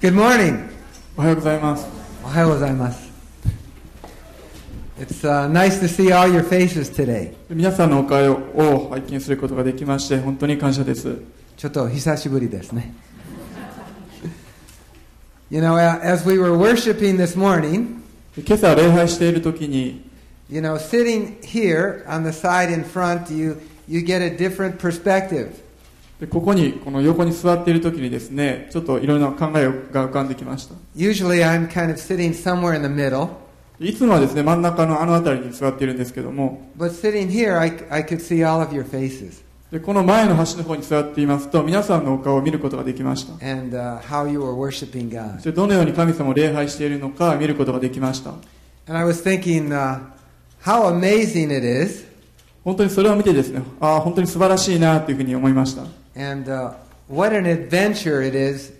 Good morning. おはようございます。Ohio gozaimasu. It's uh, nice to see all your faces today. 皆さんのお顔を拝見することができまして、本当に感謝です。ちょっと久しぶりですね。You know, as we were worshiping this morning, 今朝礼拝している時に、you know, sitting here on the side in front, you, you get a different perspective. でここに、この横に座っている時にですね、ちょっといろいろな考えが浮かんできました。Usually I'm kind of sitting somewhere in the middle, いつもはですね、真ん中のあの辺りに座っているんですけども、but sitting here, I, I could see all of your faces でこの前の端の方に座っていますと、皆さんのお顔を見ることができました。and uh, how you were worshiping God. そしてどのように神様を礼拝しているのか見ることができました。And I was thinking uh, how amazing it is 本当にそれを見てですね、ああ、本当に素晴らしいなというふうに思いました。and uh, what an adventure it is,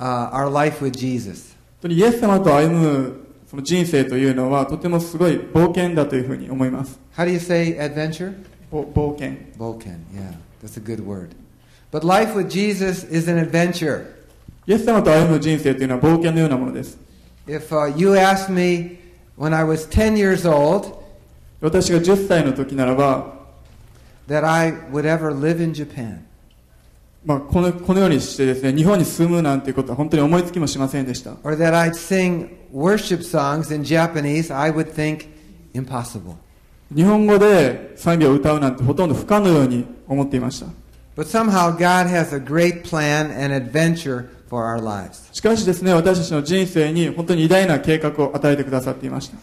uh, our life with Jesus. 本当にイエス様と歩むその人生というのはとてもすごい冒険だというふうに思います。 How do you say adventure? ぼ冒険。 Vulcan, yeah, that's a good word. But life with Jesus is an adventure. イエス様と歩む人生というのは冒険のようなものです。 If uh, you asked me when I was 10 years old 私が10歳の時ならば、 that I would ever live in Japan, まあ、こ,のこのようにしてですね日本に住むなんていうことは本当に思いつきもしませんでした。日本語で賛美を歌うなんてほとんど不可のように思っていました。しかしですね、私たちの人生に本当に偉大な計画を与えてくださっていました。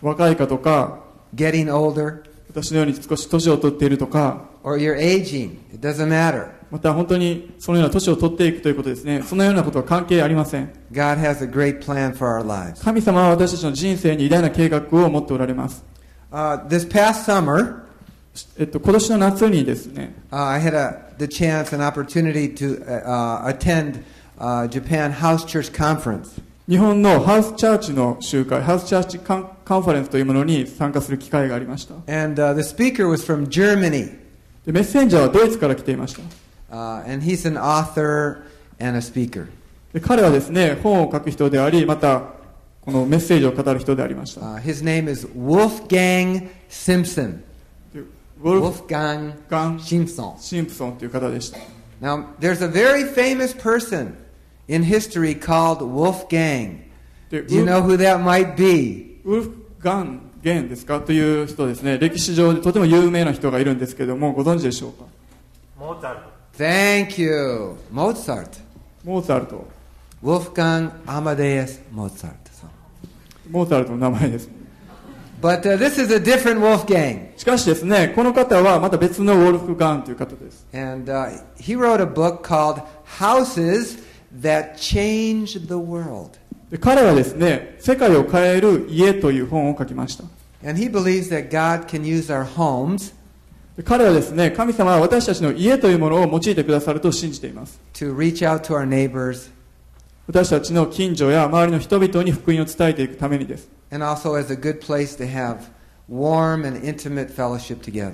若いかとか、私のように少し年を取っているとか、matter. また本当にそのような年を取っていくということですね。そのようなことは関係ありません。神様は私たちの人生に偉大な計画を持っておられます。Uh, this past summer, えっと、今年の夏にですね、日本のハウスチャーチの集会、ハウスチャーチカン,カンファレンスというものに参加する機会がありました。And、the speaker was from Germany. でメッセンジャーはドイツから来ていました。Uh, and he's an author and a speaker. で彼はですね、本を書く人であり、また、このメッセージを語る人でありました。Uh, his name is Wolfgang Simpson. でウォルフ Wolfgang ガン・ Simpson. シンプソンという方でした。Now, there's a very famous person in history called Wolfgang. で Do you know who that might be? ウルフガン・ゲンですか？という人ですね。歴史上でとても有名な人がいるんですけどもご存知でしょうか？モーツァルト。Thank you. モーツァルトモーツァルトウォフカン・アマデエス・モーツァルトモーツァルトの名前ですしかしですねこの方はまた別のウォルフガンという方です。And,、uh, he wrote a book called Houses That Change the World. 彼はですね、世界を変える家という本を書きました。彼はですね、神様は私たちの家というものを用いてくださると信じています。私たちの近所や周りの人々に福音を伝えていくためにです。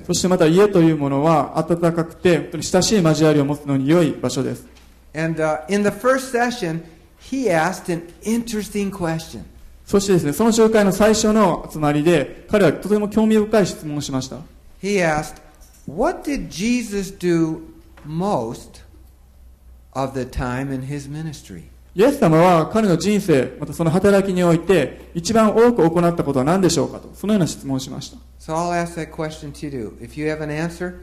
そしてまた家というものは温かくて本当に親しい交わりを持つのに良い場所です。He asked an interesting question. そしてですね、その集会の最初の集まりで、彼はとても興味深い質問をしました。He asked, What did Jesus do most of the time in his ministry? イエス様は彼の人生、またその働きにおいて、一番多く行ったことは何でしょうかと、そのような質問をしました。So I'll ask that question to you. If you have an answer,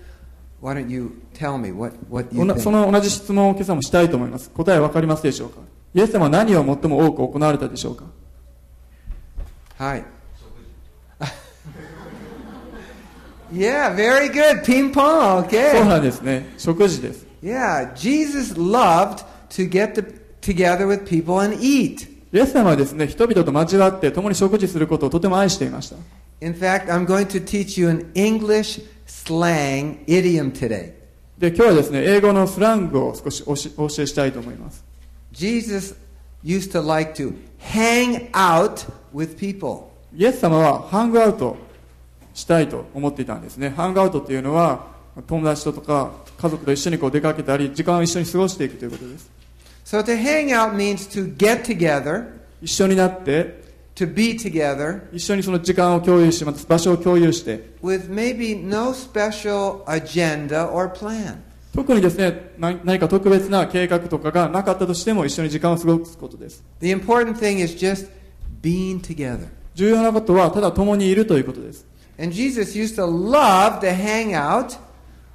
why don't you tell me what, what お you なそ think? の同じ質問を今朝もしたいと思います。答えわかりますでしょうかイエス様は何を最も多く行われたでしょうか Hi. yeah, very good. Ping pong. そう Okay. なんですね。食事です。Yeah, Jesus loved to get to, together with people and eat. イエス様はですね、人々と交わって共に食事することをとても愛していました。In fact, I'm going to teach you an English slang idiom today. で、今日はですね、英語のスラングを少しおしお教えしたいと思います。Jesus used to like to hang out with people. イエス様はハングアウトしたいと思っていたんですね。ハングアウトっていうのは、友達ととか家族と一緒にこう出かけたり、時間を一緒に過ごしていくということです。 So to hang out means to get together, 一緒になって to be together 一緒にその時間を共有しまた場所を共有して with maybe no special agenda or plan. 特にですね何何か特別な計画とかがなかったとしても一緒に時間を過ごすことです The important thing is just being together. 重要なことはただ共にいるということです And Jesus used to love to hang out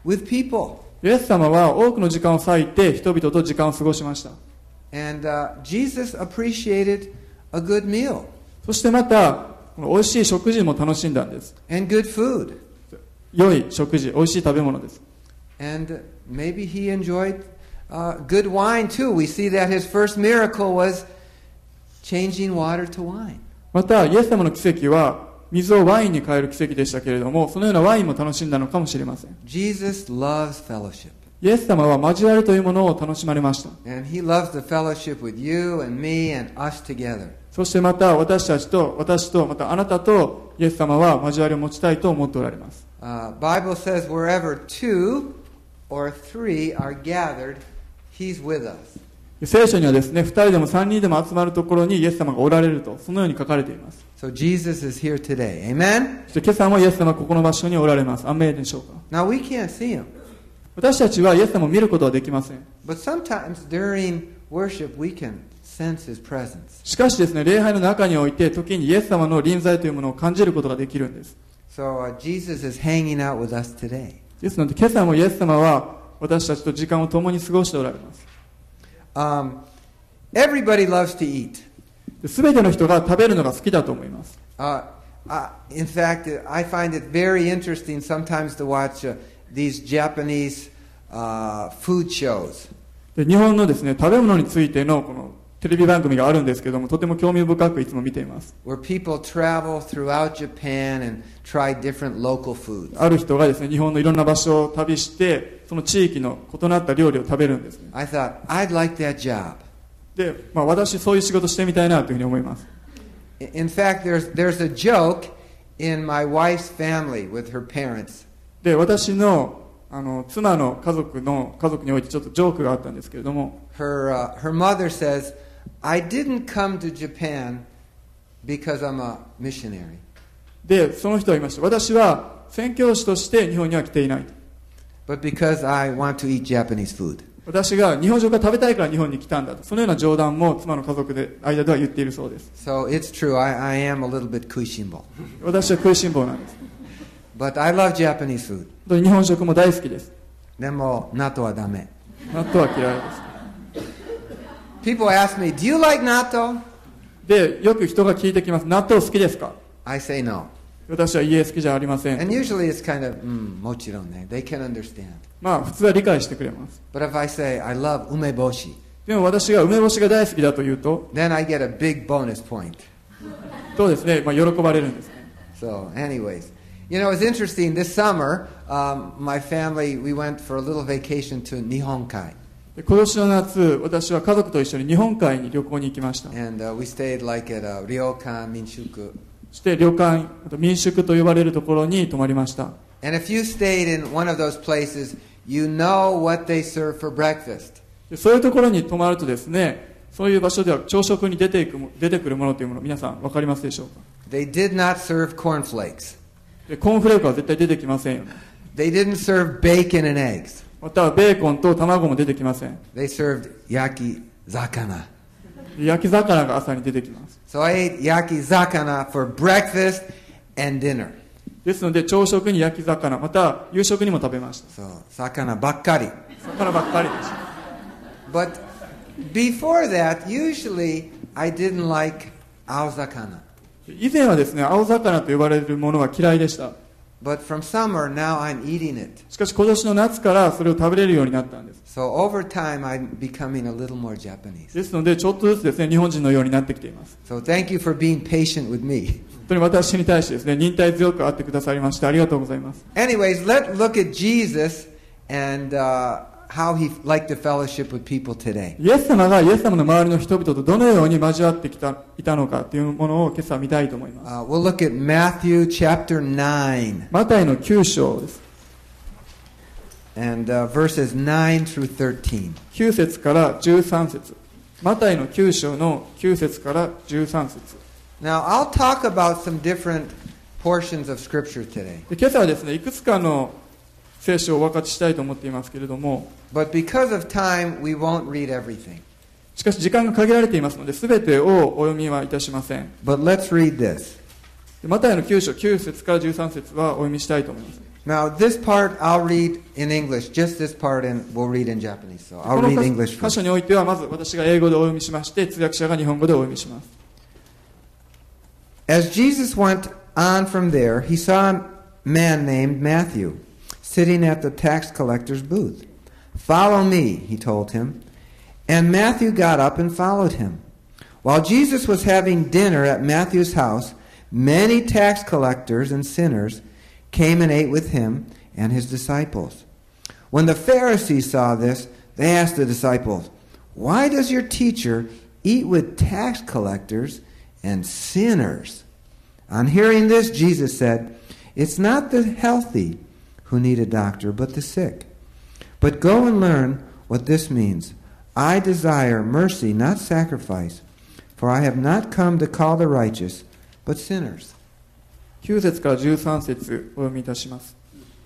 with people. イエス様は多くの時間を割いて人々と時間を過ごしました And uh, Jesus appreciated a good meal そしてまた美味しい食事も楽しんだんです and good food. 良い食事美味しい食べ物です And uh, maybe he enjoyed uh, good wine too. We see that his first miracle was changing water to wine. またイエス様の奇跡は水をワインに変える奇跡でしたけれどもそのようなワインも楽しんだのかもしれません Jesus loves fellowship. イエス様は交わりというものを楽しまれました And he loves the fellowship with you and me and us together. そしてまた私たちと私とまたあなたとイエス様は交わりを持ちたいと思っておられます Uh, Bible says wherever two 聖書にはですね、2人でも3人でも集まるところにイエス様がおられると、そのように書かれています。そして今朝もイエス様はここの場所におられます。アメでしょうか？私たちはイエス様を見ることはできません。しかしですね、礼拝の中において、時にイエス様の臨在というものを感じることができるんです。So, uh, hanging out with us today. ですので今朝もイエス様は私たちと時間を共に過ごしておられます Um, everybody loves to eat. すべての人が食べるのが好きだと思います Uh, uh, in fact, uh, I find it very interesting sometimes to watch uh, these Japanese uh, food shows. で日本のですね食べ物についてのこのテレビ番組があるんですけどもとても興味深くいつも見ています。ある人がですね日本のいろんな場所を旅してその地域の異なった料理を食べるんです、ね、で、まあ、私そういう仕事してみたいなというふうに思います。で、私の,あの妻の家族の家族においてちょっとジョークがあったんですけれども。I didn't come to Japan because I'm a missionary. でその人は言いました私は宣教師として日本には来ていない but because I want to eat Japanese food. 私が日本食が食べたいから日本に来たんだとそのような冗談も妻の家族で間では言っているそうです So it's true, I, I am a little bit kuishimbo. 私は食いしん坊なんです But I love Japanese food. 日本食も大好きですでも、納豆はダメ。納豆は嫌いです People ask me, do you like natto? でよく人が聞いてきます納豆好きですか I say no. 私はいいえ好きじゃありません And usually it's kind of, mm, mochiron, they can understand. まあ普通は理解してくれます But if I say, I love umeboshi, でも私が梅干しが大好きだと言うと then I get a big bonus point. そうですね、まあ、喜ばれるんですね So, anyways, you know, it's interesting. This summer, um, my family, we went for a little vacation to Nihonkai. で今年の夏私は家族と一緒に日本海に旅行に行きました And uh, we stayed like at a ryokan minshuku. そして旅館あと民宿と呼ばれるところに泊まりました And if you stayed in one of those places, you know what they serve for breakfast. でそういうところに泊まるとですねそういう場所では朝食に出ていくも出てくるものというもの皆さん分かりますでしょうか They did not serve cornflakes. でコーンフレークは絶対出てきませんよ They didn't serve bacon and eggs. またはベーコンと卵も出てきません。焼き魚。焼き魚が朝に出てきます。焼き魚ですので朝食に焼き魚また夕食にも食べました。So, 魚ばっかり。魚ばっかりでした。以前はですね、青魚と呼ばれるものは嫌いでした。But from summer, now I'm eating it. しかし今年の夏からそれを食べれるようになったんです So over time, I'm becoming a little more Japanese. ですのでちょっとずつですね日本人のようになってきています So thank you for being patient with me. 本当に私に対してですね忍耐強く会ってくださりましてありがとうございます Anyways, let's look at Jesus and uh, how he liked to fellowship with people today. イエス様がイエス様の周りの人々とどのように交わってきたいたのかというものを今朝見たいと思います Uh, we'll look at Matthew chapter 9. マタイの9章です and uh, verses 9 through 13. 9節から13節マタイの9章の9節から13節 Now, I'll talk about some different portions of Scripture today. で今朝はですねいくつかの聖書をお分かちしたいと思っていますけれども But because of time, we won't read everything. しかし時間が限られていますので全てをお読みはいたしません But let's read this. でマタイの9章9節から13節はお読みしたいと思います Now, this part I'll read in English. Just this part, and we'll read in Japanese. So こ I'll の read 箇 English 所箇所 first. においてはまず私が英語でお読みしまして通訳者が日本語でお読みします As Jesus went on from there, he saw a man named Matthew sitting at the tax collector's booth. Follow me, he told him. And Matthew got up and followed him. While Jesus was having dinner at Matthew's house, many tax collectors and sinners came and ate with him and his disciples. When the Pharisees saw this, they asked the disciples, Why does your teacher eat with tax collectors and sinners? On hearing this, Jesus said, It's not the healthy who need a doctor, but the sick. But go and learn what this means. I desire mercy, not sacrifice, for I have not come to call the righteous, but sinners. 9節から13節お読みいたします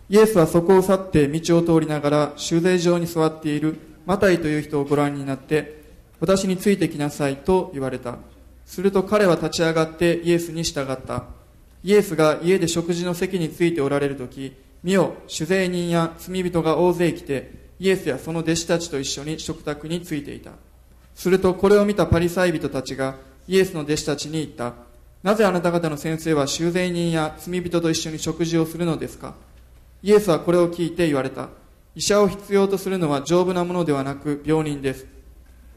イエスはそこを去って道を通りながら修税場に座っているマタイという人をご覧になって私についてきなさいと言われたすると彼は立ち上がってイエスに従ったイエスが家で食事の席についておられる時見よ酒税人や罪人が大勢来てイエスやその弟子たちと一緒に食卓についていた。するとこれを見たパリサイ人たちがイエスの弟子たちに言った。なぜあなた方の先生は修税人や罪人と一緒に食事をするのですか？イエスはこれを聞いて言われた。医者を必要とするのは丈夫なものではなく病人です。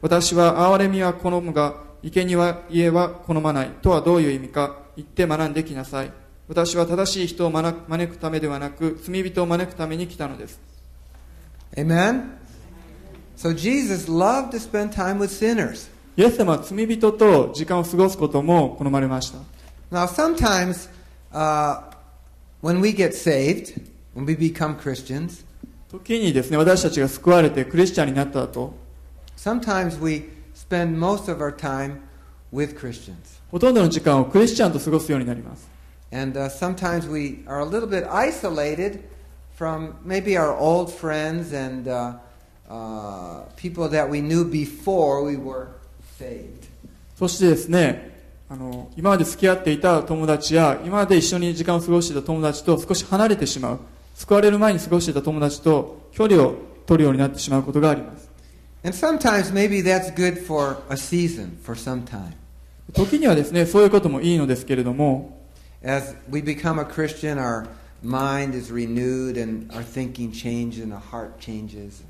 私は憐れみは好むが生贄家は好まないとはどういう意味か言って学んできなさい。私は正しい人を招くためではなく罪人を招くために来たのです Amen? So Jesus loved to spend time with sinners. イエス様は罪人と時間を過ごすことも好まれました Now, sometimes uh, when we get saved, when we become Christians, 時にですね私たちが救われてクリスチャンになった後 sometimes we spend most of our time with Christians. ほとんどの時間をクリスチャンと過ごすようになります And uh, sometimes we are a little bit isolated from maybe our old friends and uh, uh, people that we knew before we were saved. そしてですねあの今まで付き合っていた友達や今まで一緒に時間を過ごしていた友達と少し離れてしまう救われる前に過ごしていた友達と距離を取るようになってしまうことがあります And sometimes maybe that's good for a season, for some time. 時にはですねそういうこともいいのですけれども As we become a Christian, our mind is renewed and our thinking changes and our heart changes.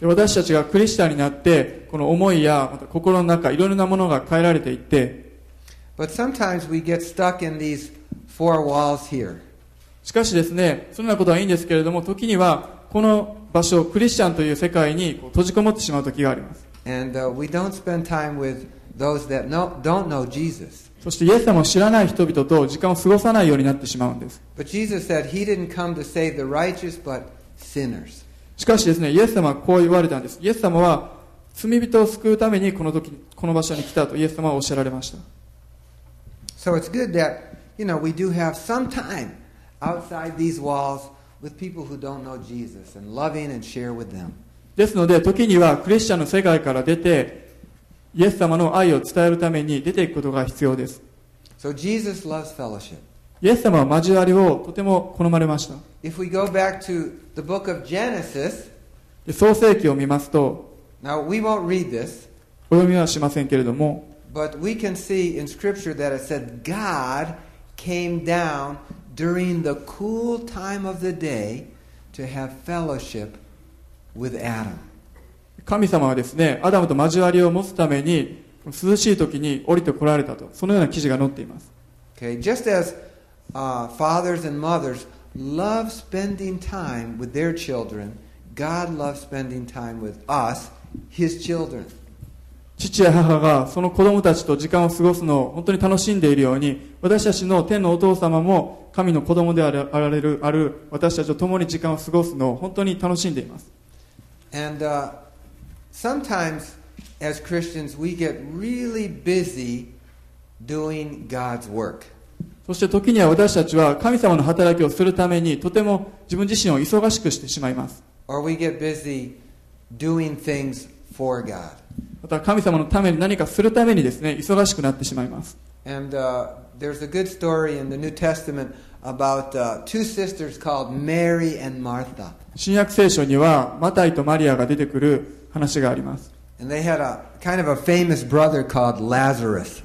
私たちがクリスチャンになって、この思いやまた心の中、いろいろなものが変えられていって、しかしですね、そんなことはいいんですけれども、時にはこの場所、クリスチャンという世界に閉じこもってしまう時があります。そしてイエス様を知らない人々と時間を過ごさないようになってしまうんです.しかしですねイエス様はこう言われたんですイエス様は罪人を救うためにこの時この場所に来たとイエス様はおっしゃられました So it's good that, you know, we do have some time outside these walls with people who don't know Jesus and loving and share with them. ですので時にはクリスチャンの世界から出てイエス様の愛を伝えるために出ていくことが必要です So Jesus loves fellowship. イエス様は交わりをとても好まれました If we go back to the book of Genesis, で創世記を見ますと now we won't read this, お読みはしませんけれども but we can see in Scripture that it said God came down during the cool time of the day to have fellowship with Adam. 神様はですねアダムと交わりを持つために涼しい時に降りてこられたと。そのような記事が載っています。Okay, just as uh, fathers and mothers love spending time with their children, God loves spending time with us, His children. 父や母がその子供たちと時間を過ごすのを本当に楽しんでいるように私たちの天のお父様も神の子供であられるある私たちと共に時間を過ごすのを本当に楽しんでいます。And uh, sometimes, as Christians, we get really busy doing God's work. そして時には私たちは神様の働きをするためにとても自分自身を忙しくしてしまいます Or we get busy doing things for God. また神様のために何かするためにですね忙しくなってしまいます And uh, there's a good story in the New Testament about uh, two sisters called Mary and Martha. 新約聖書にはマタイとマリアが出てくる話があります。Kind of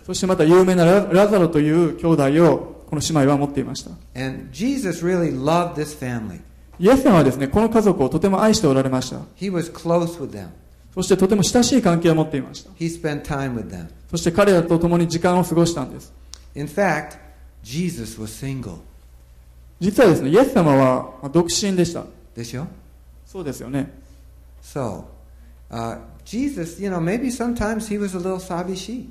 そしてまた有名なラ,ザロという兄弟をこの姉妹は持っていました。イエス様はですね、この家族をとても愛しておられました。そしてとても親しい関係を持っていました。そして彼らと共に時間を過ごしたんです。実はですね、イエス様は独身でした。でしょそうですよね。So, uh, Jesus, you know, maybe sometimes he was a little sabishi.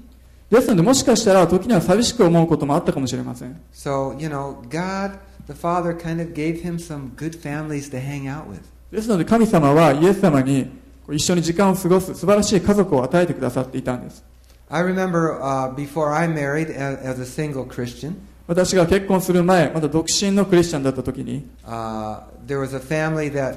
ですのでもしかしたら時には寂しく思うこともあったかもしれません So, you know, God, the Father, kind of gave him some good families to hang out with. ですので神様はイエス様に一緒に時間を過ごす素晴らしい家族を与えてくださっていたんです I remember uh, before I married as, as a single Christian, 私が結婚する前まだ独身のクリスチャンだった時に uh, there was a family that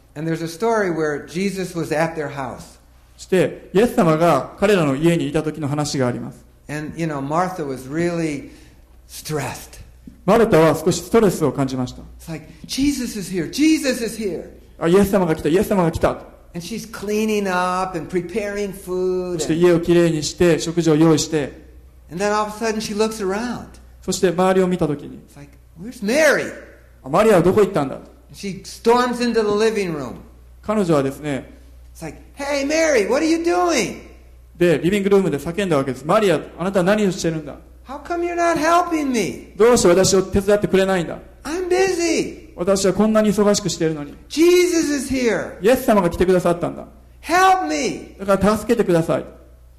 And there's a story where Jesus was at their house. そしてイエス様が彼らの家にいた時の話があります And, you know, Martha was really stressed. マルタは少しストレスを感じました It's like, Jesus is here, Jesus is here. あイエス様が来たイエス様が来た And she's cleaning up and preparing そ food. して And, 家をきれいにして食事を用意して and then all of a sudden she looks around. そして周りを見た時に It's like, where's Mary? あマリアはどこ行ったんだ She storms into the living room. 彼女はですね It's like, hey, Mary, what are you doing? でリビングルームで叫んだわけですマリアあなたは何をしてるんだ How come you're not helping me? どうして私を手伝ってくれないんだ I'm busy. 私はこんなに忙しくしているのに Jesus is here. イエス様が来てくださったんだ Help me. だから助けてください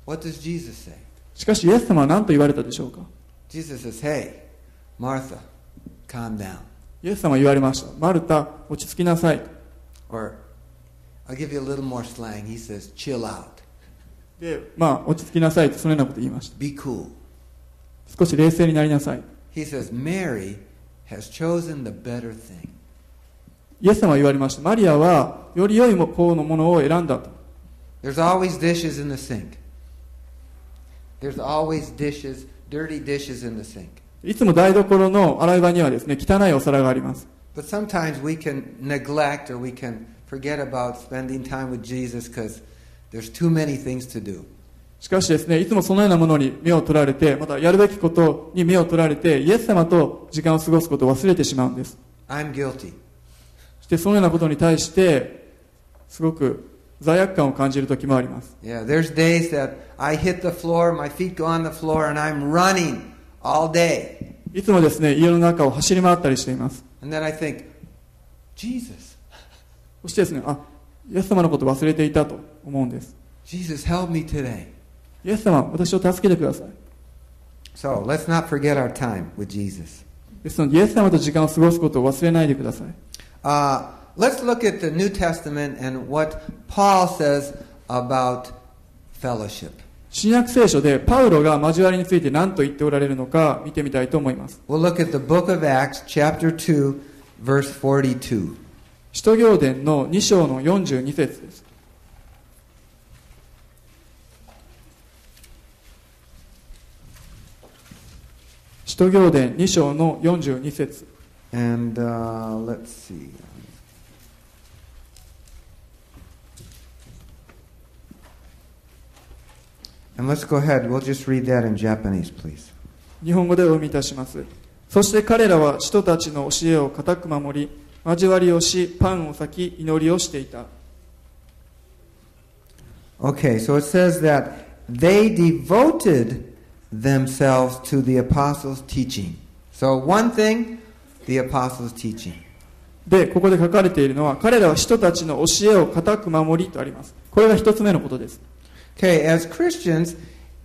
What does Jesus say? しかしイエス様は何と言われたでしょうか Jesus says, hey, Martha, calm down. イエス様は言われましたマルタ落ち着きなさい Or I'll give you a little more slang. He says, chill out. でまあ落ち着きなさいってそのようなこと言いました Be cool. 少し冷静になりなさい He says, Mary has chosen the better thing. イエス様は言われましたマリアはより良い方のものを選んだと There's always dishes in the sink. There's always dishes, dirty dishes in the sink. いつも台所の洗い場にはですね汚いお皿があります。しかしですね、いつもそのようなものに目を取られて、またやるべきことに目を取られて、イエス様と時間を過ごすことを忘れてしまうんです。そしてそのようなことに対して、すごく罪悪感を感じるときもあります。Yeah, there's days that I hit the floor, my feet go on the floor, and I'm running. all day. いつもですね、家の中を走り回ったりしています。 And then I think, Jesus, そしてですね、あ、イエス様のこと忘れていたと思うんです。 Jesus, help me today. イエス様、私を助けてください。 So let's not forget our time with Jesus. ですので、イエス様と時間を過ごすことを忘れないでください。 Uh, let's look at the New Testament and what Paul says about fellowship. 新約聖書でパウロが交わりについて何と言っておられるのか見てみたいと思います。We'll look at the book of Acts, chapter 2, verse 42. 使徒行伝の2章の42節です。使徒行伝2章の42節 And uh, let's see. 日本語でお読みいたします。そして彼らは人たちの教えを固く守り交わりをしパンを裂き祈りをしていた。で、ここで書かれているのは、彼らは人たちの教えを固く守りとあります。これが一つ目のことです。Okay, as Christians,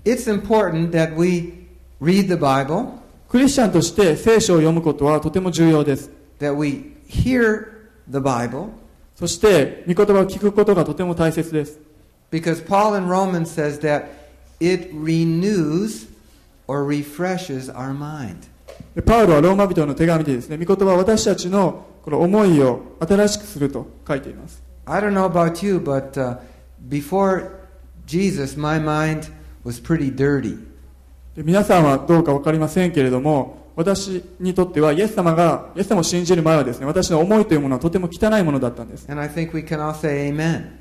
it's important that we read the Bible, クリスチャンとして聖書を読むことはとても重要です。that we hear the Bible, そして、御言葉を聞くことがとても大切です。because Paul in Romans says that it renews or refreshes our mind. でパウロはローマ人の手紙でですね、御言葉は私たちのこの思いを新しくすると書いています。I don't know about you, but uh, before Jesus, my mind was pretty dirty. で皆さんはどうかわかりませんけれども、私にとってはイエス様が、イエス様を信じる前はですね、私の思いというものはとても汚いものだったんです。And I think we can all say amen.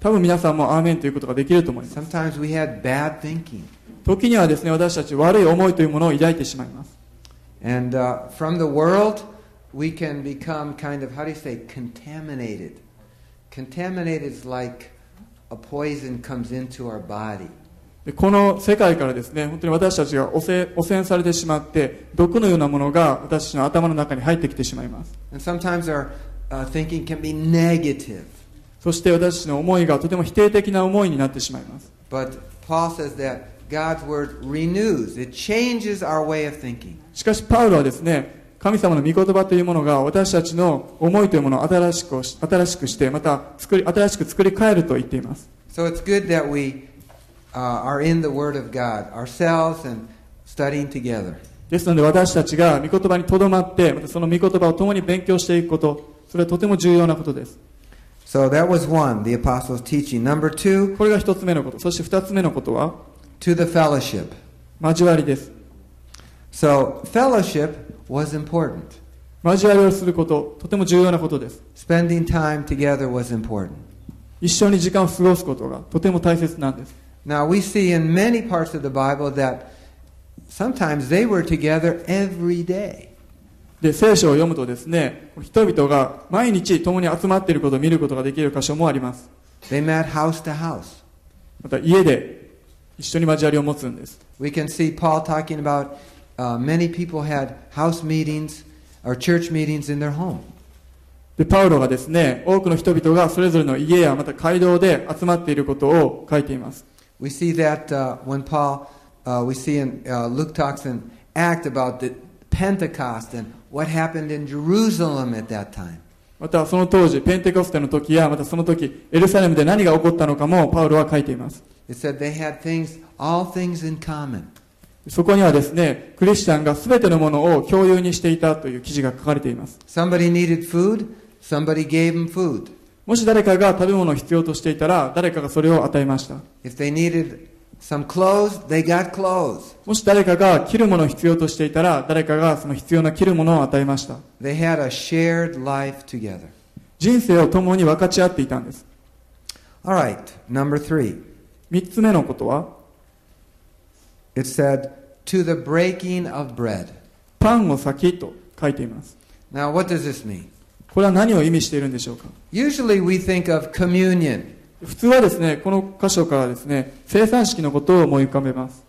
多分皆さんもアーメンということができると思います。Sometimes we had bad thinking. 時にはですね、私たち悪い思いというものを抱いてしまいます。And uh, from the world, we can become kind of, how do you say, contaminated. Contaminated is like この世界からですね本当に私たちが汚染,されてしまって毒のようなものが私たちの頭の中に入ってきてしまいます。そして私たちの思いがとても否定的な思いになってしまいます。しかしパウロはですね神様の御言葉というものが私たちの思いというものを新しくし新しくして、また作り新しく作り変えると言っています。So it's good that we uh, are in the Word of God ourselves and studying together. ですので私たちが御言葉にとどまって、またその御言葉を共に勉強していくこと、それはとても重要なことです。So that was one, the apostles' teaching. Number two, これが一つ目のこと。そして二つ目のことは、to the fellowship. 交わりです。So fellowship was important. 交わりをすること、とても重要なことです。Spending time together was important. 一緒に時間を過ごすことがとても大切なんです。Now we see in many parts of the Bible that sometimes they were together every day. で、聖書を読むとですね、人々が毎日共に集まっていることを見ることができる箇所もあります。They met house to house. また家で一緒に交わりを持つんです。We can see Paul talking about uh, many people had house meetings or church meetings in their home. で、パウロがですね、多くの人々がそれぞれの家やまた街道で集まっていることを書いています。 We see that uh, when Paul, uh, we see in uh, Luke talks in Act about the Pentecost and what happened in Jerusalem at that time. またその当時、ペンテコステの時や、またその時、エルサレムで何が起こったのかもパウロは書いています。 It said they had things, all things in common. そこにはですね、クリスチャンが全てのものを共有にしていたという記事が書かれています。Somebody needed food, somebody gave them food. もし誰かが食べ物を必要としていたら、誰かがそれを与えました。If they needed some clothes, they got clothes. もし誰かが着るものを必要としていたら、誰かがその必要な着るものを与えました。They had a shared life together. 人生を共に分かち合っていたんです。All right, number three. 三つ目のことは、It said, to the breaking of bread. パンを先と書いています。 Now, what does this mean? これは何を意味しているんでしょうか Usually we think of communion. 普通はですね、この箇所からですね、生産式のことを思い浮かべます。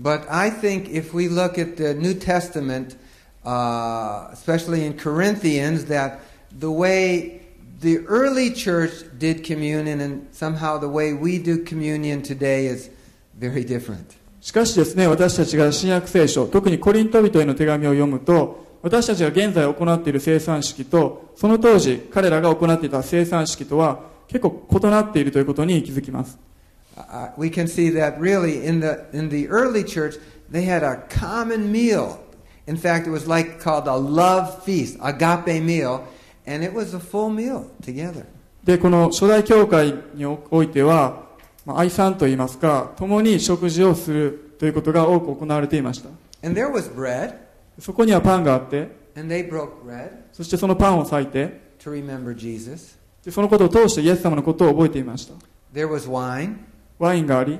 But I think if we look at the New Testament, uh, especially in Corinthians, that the way the early church did communion and somehow the way we do communion today is very different. しかしですね、私たちが新約聖書、特にコリント人への手紙を読むと、私たちが現在行っている生産式と、その当時彼らが行っていた生産式とは結構異なっているということに気づきます。Uh, we can see that really in the in the early church they had a common meal. In fact, it was like called a love feast, agape meal, and it was a full meal together. で、この初代教会においては、まあ、愛さんといいますか、共に食事をするということが多く行われていました。And there was bread, そこにはパンがあって、and they broke bread そしてそのパンを裂いて、to remember Jesus. でそのことを通してイエス様のことを覚えていました。There was wine. ワインがあり、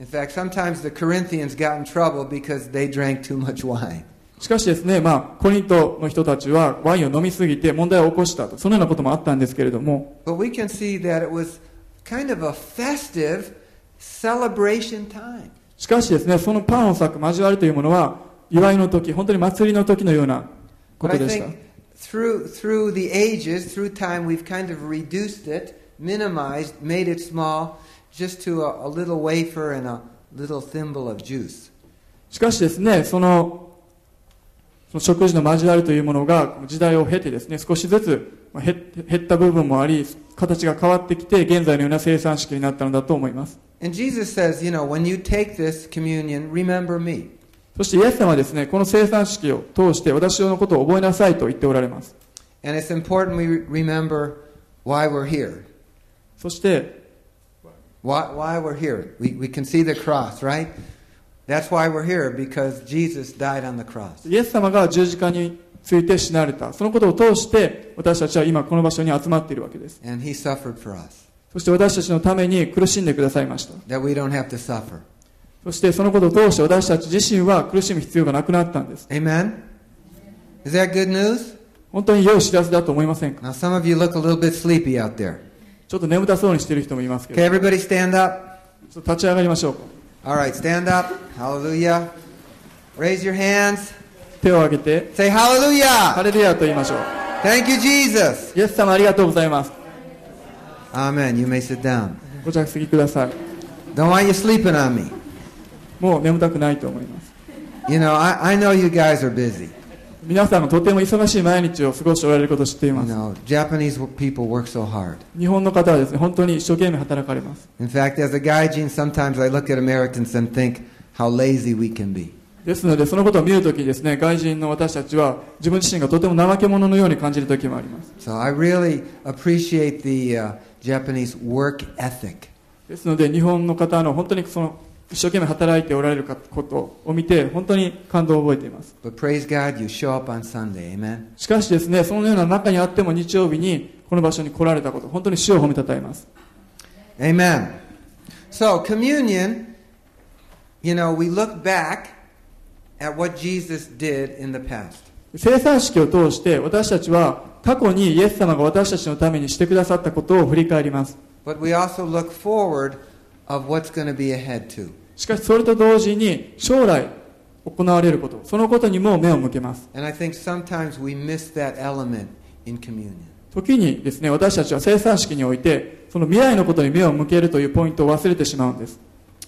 In fact, sometimes the Corinthians got in trouble because they drank too much wine. しかしですね、まあ、コリントの人たちはワインを飲みすぎて問題を起こしたと、そのようなこともあったんですけれども、But we can see that it was kind of a festive celebration time. しかしですね、そのパンを裂く交わりというものは、祝いの時、本当に祭りの時のようなことでした。through through the ages, through time, we've kind of reduced it, minimized, made it small, just to a, a little wafer and a little thimble of juice. しかしですね、その、その食事の交わりというものが時代を経てですね、少しずつまあ減減った部分もあり、形が変わってきて、現在のような生産式になったのだと思います。And Jesus says, you know, when you take this communion, remember me. そしてイエス様はですね、この生産式を通して私のことを覚えなさいと言っておられます。And it's important we re- remember why we're here. そして、Why, why we're here. We, we can see the cross, right? That's why we're here, because Jesus died on the cross. イエス様が十字架について死なれた。そのことを通して私たちは今この場所に集まっているわけです。そして私たちのために苦しんでくださいました。そしてそのことを通して私たち自身は苦しむ必要がなくなったんです。本当に良い知らせだと思いませんか？ちょっと眠たそうにしている人もいますけど、立ち上がりましょうか。All right, stand up. Raise your hands. 手を挙げて、Say ハ hallelujah. レルヤと言いましょう。Thank you, Jesus. イエス様ありがとうございます。Amen. You may sit down. ご着席ください。Don't want you sleeping on me. もう眠たくないと思います。You know, I, I know you guys are busy. 皆さんがとても忙しい毎日を過ごしておられることを知ってい You ます。know, Japanese people work so hard. 日本の方はですね、本当に一生懸命働かれます。In fact, as a gaijin, sometimes I look at Americans and think how lazy we can be. ですので、そのことを見るときにですね、外人の私たちは自分自身がとても怠け者のように感じるときもあります。So I really appreciate the uh, Japanese work ethic. ですので、日本の方の本当にその一生懸命働いておられることを見て、本当に感動を覚えています。But praise God, you show up on Sunday. Amen. しかしですね、そのような中にあっても日曜日にこの場所に来られたこと、本当に主を褒めたたえます。Amen. So, communion, you know, we look back 生産式を通して私たちは過去にイエス様が私たちのためにしてくださったことを振り返ります。しかしそれと同時に将来行われることそのことにも目を向けます。時にですね私たちは生産式においてその未来のことに目を向けるというポイントを忘れてしまうんです、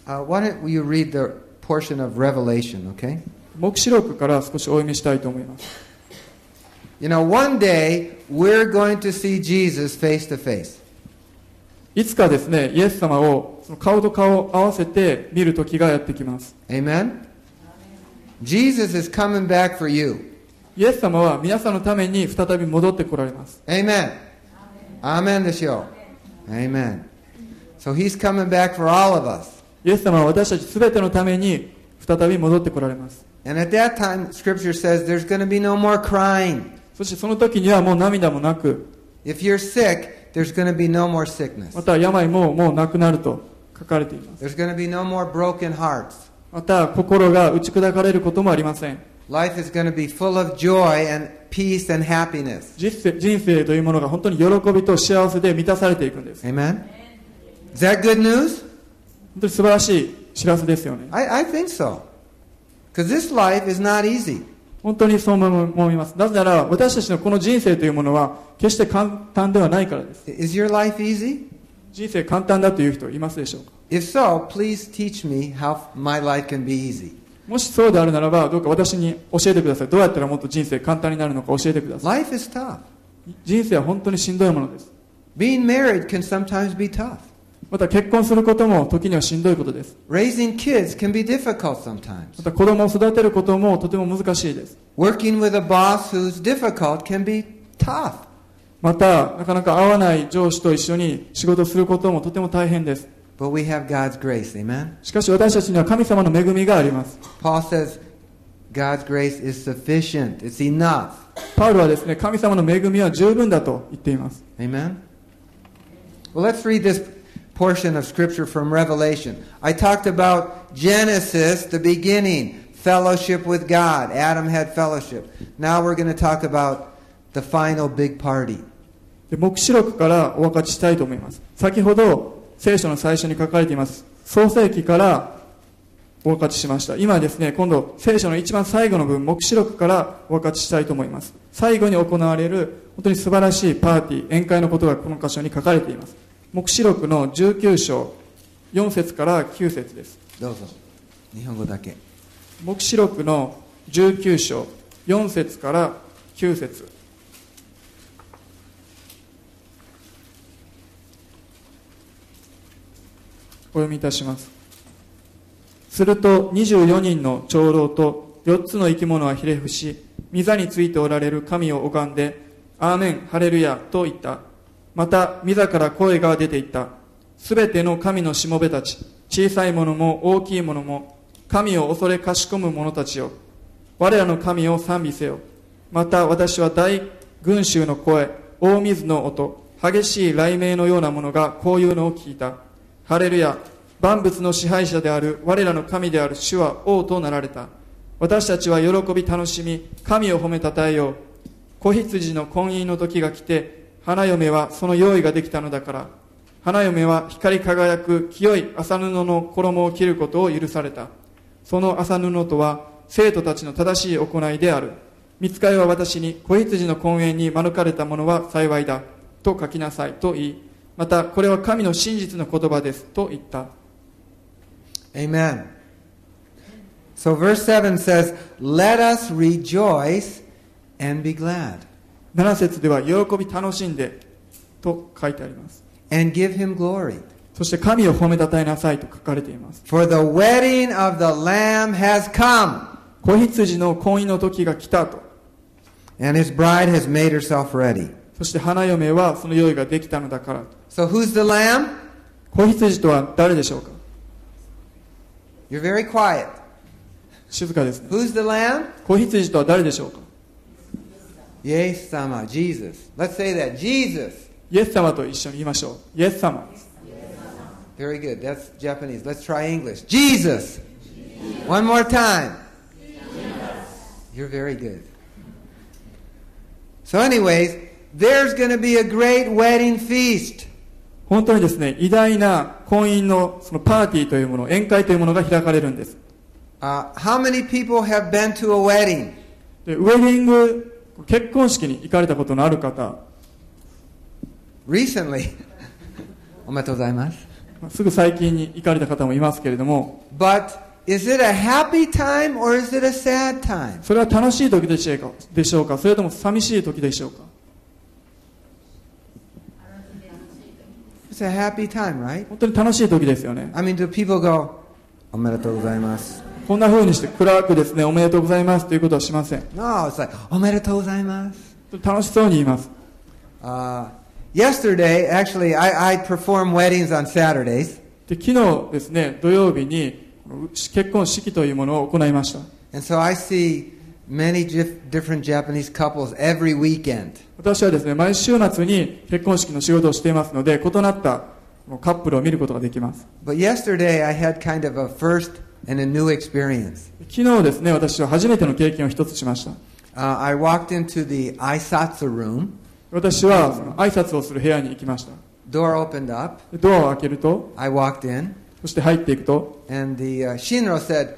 why don't you read the portion of Revelation, okay? 黙示録から少しお読みしたいと思います。You know, one day we're going to see Jesus face to face. いつかですね、イエス様をその顔と顔を合わせて見る時がやってきます。Amen? Jesus is coming back for you. イエス様は皆さんのために再び戻ってこられます。Amen. Amen でしょう。Amen. So he's coming back for all of us. イエス様は私たち全てのために再び戻ってこられます。And at that time, Scripture says there's going to be no more crying. そしてその時にはもう涙もなく、If you're sick, there's going to be no more sickness. また病ももうなくなると書かれています。There's going to be no more broken hearts. また心が打ち砕かれることもありません。Life is going to be full of joy and peace and happiness. 人生人生というものが本当に喜びと幸せで満たされていくんです。Amen? Is that good news? 本当に素晴らしい知らせですよね。I, I think so. This life is not easy. 本当にそう思います。なぜなら、私たちのこの人生というものは、決して簡単ではないからです。Is your life easy? 人生簡単だという人いますでしょうか？If so, please teach me how my life can be easy. もしそうであるならば、どうか私に教えてください。どうやったらもっと人生簡単になるのか教えてくださ Life is tough. い。人生は本当にしんどいものです。Being married can sometimes be tough. また結婚することも時にはしんどいことです。Raising kids can be difficult sometimes. また子供を育てることもとても難しいです。Working with a boss who's difficult can be tough. また、なかなか合わない上司と一緒に仕事することもとても大変です。But we have God's grace. Amen? しかし私たちには神様の恵みがあります。Paul says God's grace is sufficient. It's enough. パウロはですね、神様の恵みは十分だと言っています。Amen? Well, let's read this portion of Scripture from Revelation. I talked about Genesis, the beginning, fellowship with God. Adam had fellowship. Now we're going to talk about the final big party. で黙示録からお分かちしたいと思います。先ほど聖書の最初に書かれています。創世記からお分かちしました。今ですね、今度聖書の一番最後の文、黙示録からお分かちしたいと思います。最後に行われる本当に素晴らしいパーティー、宴会のことがこの箇所に書かれています。黙示録の19章、4節から9節です。どうぞ。日本語だけ。黙示録の19章、4節から9節お読みいたします。すると24人の長老と4つの生き物はひれ伏し、御座についておられる神を拝んで、アーメン、ハレルヤと言った。また、御座から声が出ていった。すべての神のしもべたち、小さいものも大きいものも、神を恐れかしこむ者たちよ。我らの神を賛美せよ。また私は大群衆の声、大水の音、激しい雷鳴のようなものがこういうのを聞いた。ハレルヤ、万物の支配者である我らの神である主は王となられた。私たちは喜び楽しみ、神を褒めたたえよう。子羊の婚姻の時が来て、花嫁はその用意ができたのだから。花嫁は光り輝く清い麻布の衣を着ることを許された。その麻布とは生徒たちの正しい行いである。見つかいは私に子羊の婚宴に免れた者は幸いだ。と書きなさいと言い、またこれは神の真実の言葉ですと言った。Amen. So verse 7 says, Let us rejoice and be glad 7節では喜び楽しんでと書いてあります。and give him glory. そして神を褒めたたえなさいと書かれています。For the wedding of the Lamb has come, 子羊の婚姻の時が来たと。and his bride has made herself ready. そして花嫁はその用意ができたのだから。So who's the Lamb? 子羊とは誰でしょうか You're very quiet. 静かですね。Who's the Lamb? 子羊とは誰でしょうかYes, Sama, Jesus. Let's say that. Jesus. イエス様と一緒に言いましょう。イエス様。 Very good. That's Japanese. Let's try English. Jesus. One more time. You're very good. So, anyways, there's going to be a great wedding feast. 本当にですね、偉大な婚姻のそのパーティーというもの、宴会というものが開かれるんです。 Uh, how many people have been to a wedding? でウェディング、 結婚式に行かれたことのある方、Recently. おめでとうございます。まあすぐ最近に行かれた方もいますけれども、But is it a happy time or is it a sad time? それは楽しい時でしょうか？でしょうか？それとも寂しい時でしょうか？It's a happy time, right? 本当に楽しい時ですよね。I mean, do people go, おめでとうございます。こんな風にして暗くですね、おめでとうございますということはしません。No, it's like, おめでとうございます。楽しそうに言います。Uh, yesterday, actually, I, I perform weddings on Saturdays. で昨日ですね、土曜日に結婚式というものを行いました。And so I see many dif- different Japanese couples every weekend. 私はですね、毎週末に結婚式の仕事をしていますので、異なったカップルを見ることができます。But yesterday, I had kind of a first and a new experience. 昨日ですね、私は初めての経験を一つしました。 Uh, I walked into the Aisatsu room. 私はその挨拶をする部屋に行きました。 Door opened up. でドアを開けると、 I walked in, そして入っていくと、 and the uh, Shinro said,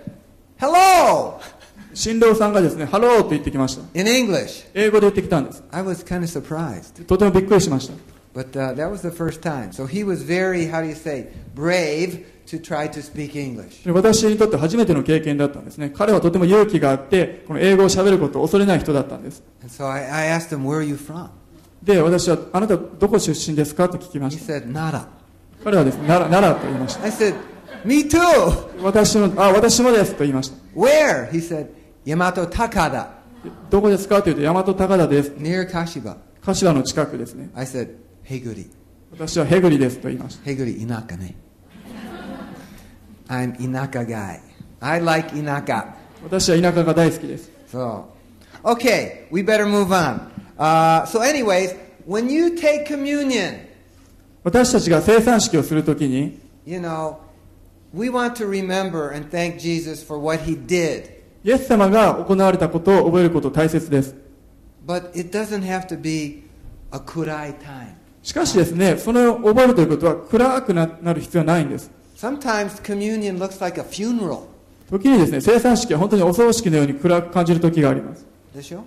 Hello! 新郎さんがですね、ハローと言ってきました。 In English. 英語で言ってきたんです。 I was kind of surprised. とてもびっくりしました。 But uh, that was the first time. So he was very, how do you say, brave to try to speak English. で私にとって初めての経験だったんですね。彼はとても勇気があって、この英語を喋ることを恐れない人だったんです。So I, I asked him, Where are you from? で、私は、あなたどこ出身ですか？と聞きま He した。said, Nada. 彼はですね、奈良奈良と言いました。I said, Me too! 私も、あ、私もですと言いました。Where? He said, Yamato Takada, でどこですか？と言うと、大和高田です。near Kashiba. 柏の近くですね。I said, Heguri. 私はヘグリですと言いました。Heguri Inaka ne. I'm Inaka guy. I like Inaka. 私は田舎が大好きです。So, okay, we better move on. Uh, so, anyways, when you take communion, 私たちが生産式をするときに、you know, we want to remember and thank Jesus for what he did. イエス様が行われたことを覚えること大切です。But it doesn't have to be a kurai time. しかしですね、それを覚えるということは暗くななる必要はないんです。Sometimes communion looks like a funeral. 時にですね、生産式は本当にお葬式のように暗く感じる時があります。Desho?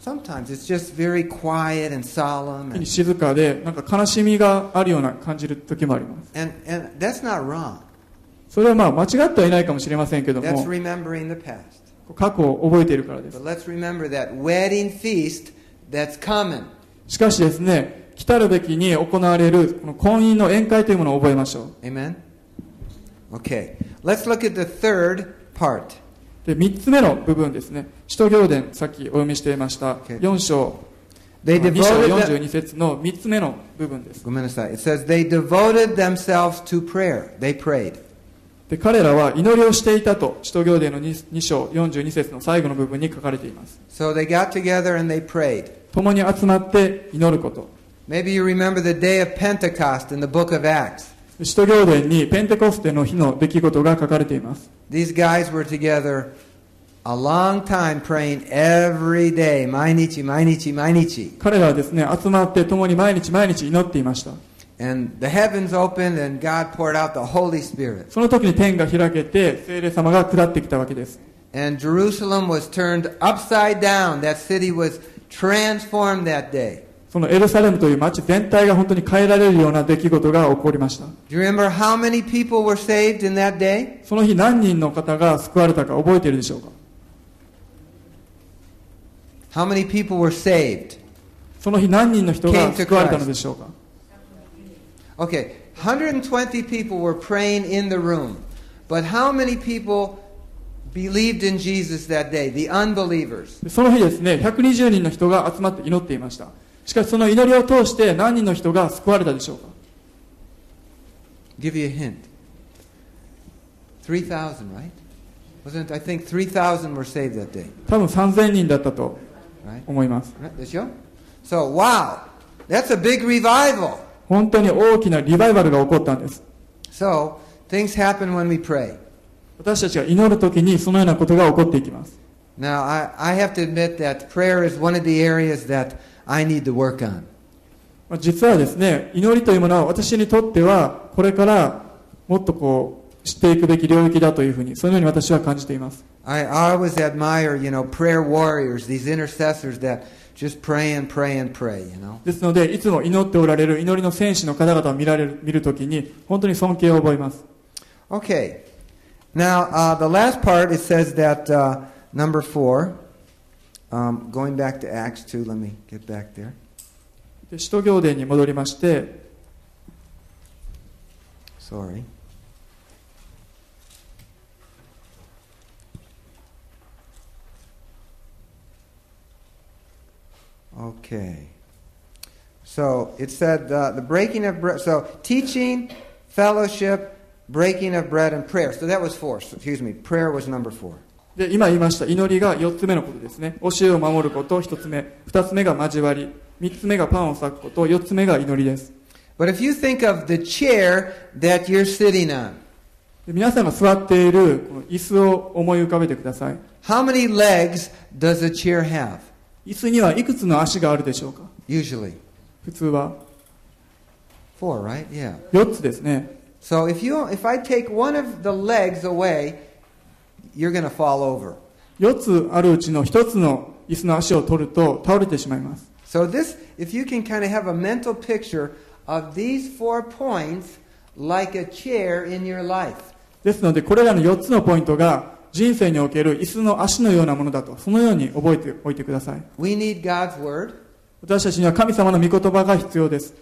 Sometimes it's just very quiet and solemn. 時に静かで、なんか悲しみがあるような感じる時もあります。and, and that's not wrong. それはまあ間違ってはいないかもしれませんけど That's も、remembering the past. 過去を覚えているからです。But let's remember that wedding feast that's coming. しかしですね、来たるべきに行われるこの婚姻の宴会というものを覚えましょ Amen? Okay. Let's look at the third part. う。で、三つ目の部分ですね。使徒行伝、さっきお読みしていました。Okay. 4章、They 2章 devoted them, 42節の三つ目の部分です。Go ahead, It says they devoted themselves to prayer. They prayed. で、彼らは祈りをしていたと、使徒行伝の 2, 2章42節の最後の部分に書かれています。So they got together and they prayed. 共に集まって祈ること。Maybe you remember the day of Pentecost in the book of Acts. 使徒行伝にペンテコステの日の出来事が書かれています。 These guys were together a long time praying every day. Mainichi, mainichi, mainichi. 彼らはですね、集まって共に毎日毎日祈っていました。 And the heavens opened and God poured out the Holy Spirit. その時に天が開けて、聖霊様が下ってきたわけです。 And Jerusalem was turned upside down. That city was transformed that day. そのエルサレムという街全体が本当に変えられるような出来事が起こりました。その日何人の方が救われたか覚えているでしょうか How many people were saved? その日何人の人が救われたのでしょうか Okay, 120 people were praying in the room. But how many people believed in Jesus that day? The unbelievers. でその日ですね、120人の人が集まって祈っていました。しかしその祈りを通して何人の人が救われたでしょうか Give you a hint. 3,000, right? Wasn't I think 3,000 were saved that day, 多分3000人だったと right? 思います。Right, this show? So, wow. That's a big revival. 本当に大きなリバイバルが起こったんです。So, things happen when we pray. 私たちが祈るときにそのようなことが起こっていきます。Now, I, I have to admit that prayer is one of the areas that I need to work on. まあ実はですね、祈りというものは私にとってはこれからもっとこう知っていくべき領域だというふうに、そのように私は感じています。I always admire, you know, prayer warriors, these intercessors that just pray and pray and pray, you know. ですので、いつも祈っておられる祈りの戦士の方々を見られる、見るときに、本当に尊敬を覚えます。Okay. Now, uh, the last part, it says that uh, number four, um, going back to Acts 2, let me get back there. で、使徒行伝に戻りまして、 Sorry. Okay. So it said uh, the breaking of bread. So teaching, fellowship, breaking of bread, and prayer. So that was four. So, excuse me. Prayer was number four. で、今言いました祈りが4つ目のことですね。教えを守ること、1つ目。2つ目が交わり。3つ目がパンを裂くこと、4つ目が祈りです。But if you think of the chair that you're sitting on, で皆さんが座っているこの椅子を思い浮かべてください。how many legs does a chair have? 椅子にはいくつの足があるでしょうか Usually 普通は four, right? Yeah. 4つですね。So if you if I take one of the legs away, you're going to fall over. 4つあるうちの1つの椅子の足を取ると倒れてしまいます So this, if you can kind of have a mental picture of these four points like a chair in your life. ですのでこれらの4つのポイントが人生における椅子の足のようなものだとそのように覚えておいてください We need God's word. 私たちには神様の御言葉が必要です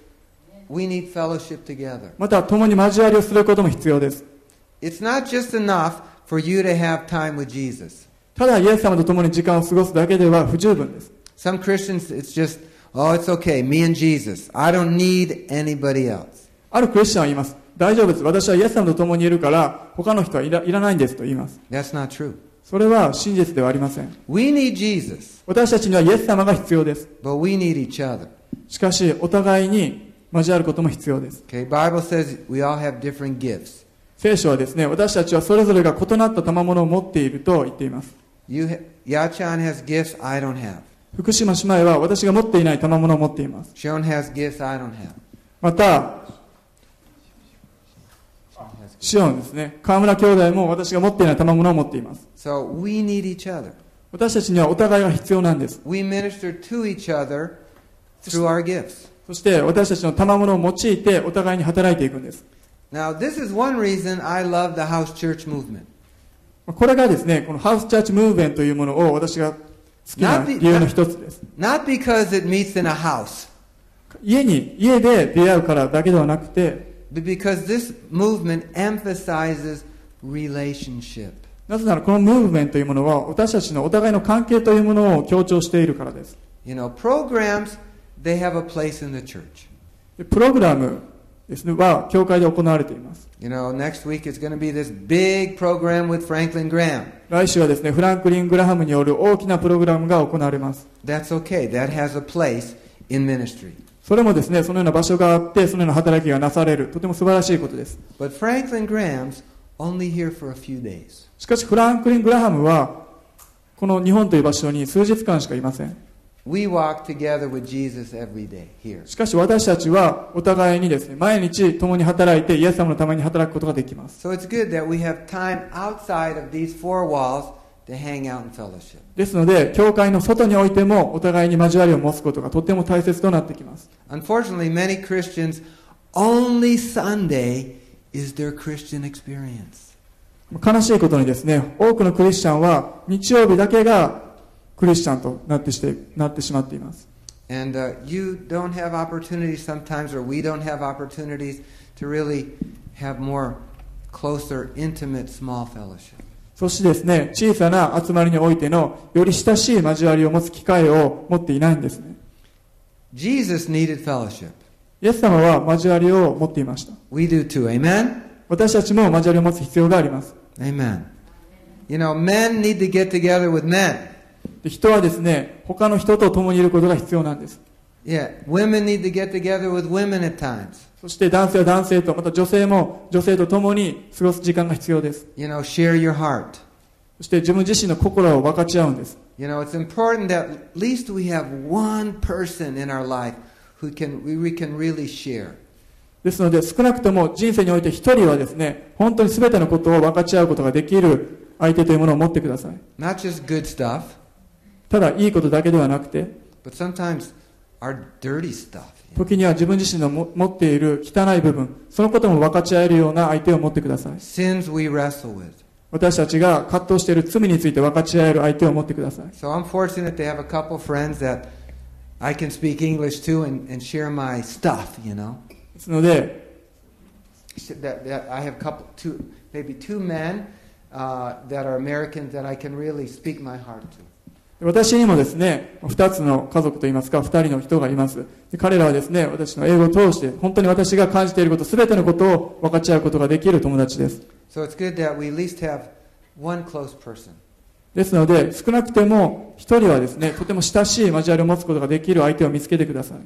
We need fellowship together. また共に交わりをすることも必要です It's not just enough for you to have time with Jesus. ただイエス様と共に時間を過ごすだけでは不十分です Some Christians, it's just, oh, it's okay, me and Jesus. I don't need anybody else. あるクリスチャンは言います大丈夫です私はイエス様と共にいるから他の人はいらいらないんですと言います That's not true. それは真実ではありません We need Jesus, 私たちにはイエス様が必要です but we need each other. しかしお互いに交わることも必要です Okay, Bible says we all have different gifts. 聖書はですね私たちはそれぞれが異なった賜物を持っていると言っています Yachan has gifts I don't have. 福島姉妹は私が持っていない賜物を持っています Sean has gifts I don't have. またシオンですね河村兄弟も私が持っていない賜物を持っています So we need each other. 私たちにはお互いが必要なんです We minister to each other through our gifts. そして私たちの賜物を用いてお互いに働いていくんです Now, this is one reason I love the house church movement. これがですねこのハウスチャーチムーブメントというものを私が好きな理由の一つです Not because it meets in a house, 家に家で出会うからだけではなくて but because this movement emphasizes relationship. なぜならこのムーブメントというものは私たちのお互いの関係というものを強調しているからです You know, programs, they have a place in the church. でプログラム ですね、は教会で行われています。来週はですね、フランクリン・グラハムによる大きなプログラムが行われます。それもですね、そのような場所があって、そのような働きがなされる、とても素晴らしいことです。しかし、フランクリン・グラハムは、この日本という場所に数日間しかいません。しかし私たちはお互いにですね、毎日共に働いて、イエス様のために働くことができます。ですので、教会の外においてもお互いに交わりを持つことがとても大切となってきます。悲しいことにですね、多くのクリスチャンは日曜日だけがクリスチャンとなってしてなってしまっています And uh, you don't have opportunities sometimes, or we don't have opportunities to really have more closer, intimate, small fellowship. そしてですね小さな集まりにおいてのより親しい交わりを持つ機会を持っていないんですね Jesus needed fellowship. イエス様は交わりを持っていました We do too. Amen? 私たちも交わりを持つ必要があります Amen. You know, men need to get together with men. で人はですね他の人と共にいることが必要なんです Yeah, women need to get together with women at times. そして男性は男性とまた女性も女性と共に過ごす時間が必要です You know, share your heart. そして自分自身の心を分かち合うんです You know, it's important that at least we have one person in our life who can we can really share. ですので少なくとも人生において一人はですね本当に全てのことを分かち合うことができる相手というものを持ってください Not just good stuff, ただいいことだけではなくて.時には自分自身のも持っている汚い部分そのことも分かち合えるような相手を持ってください.私たちが葛藤している罪について分かち合える相手を持ってください So I'm fortunate to have a couple friends that I can speak English to and, and share my stuff, you know. ですので That, that I have couple two maybe two men uh, that are Americans that I can really speak my heart to. 私にもですね、二つの家族といいますか、2人の人がいます。彼らはですね、私の英語を通して、本当に私が感じていること、全てのことを分かち合うことができる友達です。ですので、少なくても1人はですね、とても親しい交わりを持つことができる相手を見つけてください。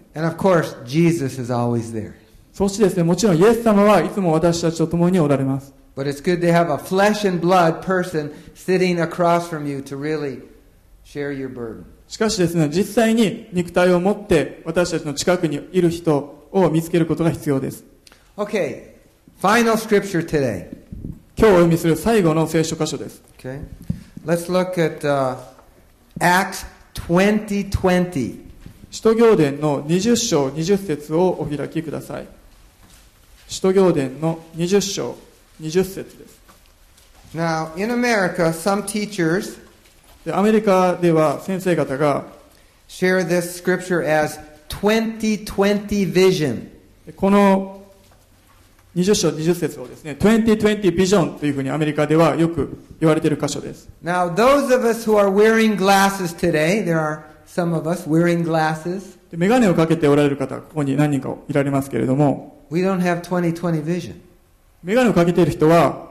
そしてですね、もちろんイエス様はいつも私たちと共におられます。しかしですね実際に肉体を持って私たちの近くにいる人を見つけることが必要です Okay, final scripture today. 今日お読みする最後の聖書箇所です Okay? Let's look at uh, Acts 2020. 使徒行伝の20章20節をお開きください。使徒行伝の20章20節です。Now, in America, some teachers でアメリカでは先生方が share this scripture as 2020 vision. この20章20節をですね2020ビジョンというふうにアメリカではよく言われている箇所です Now, those of us who are wearing glasses today, there are some of us wearing glasses, でメガネをかけておられる方ここに何人かいられますけれども we don't have 2020 vision. メガネをかけている人は、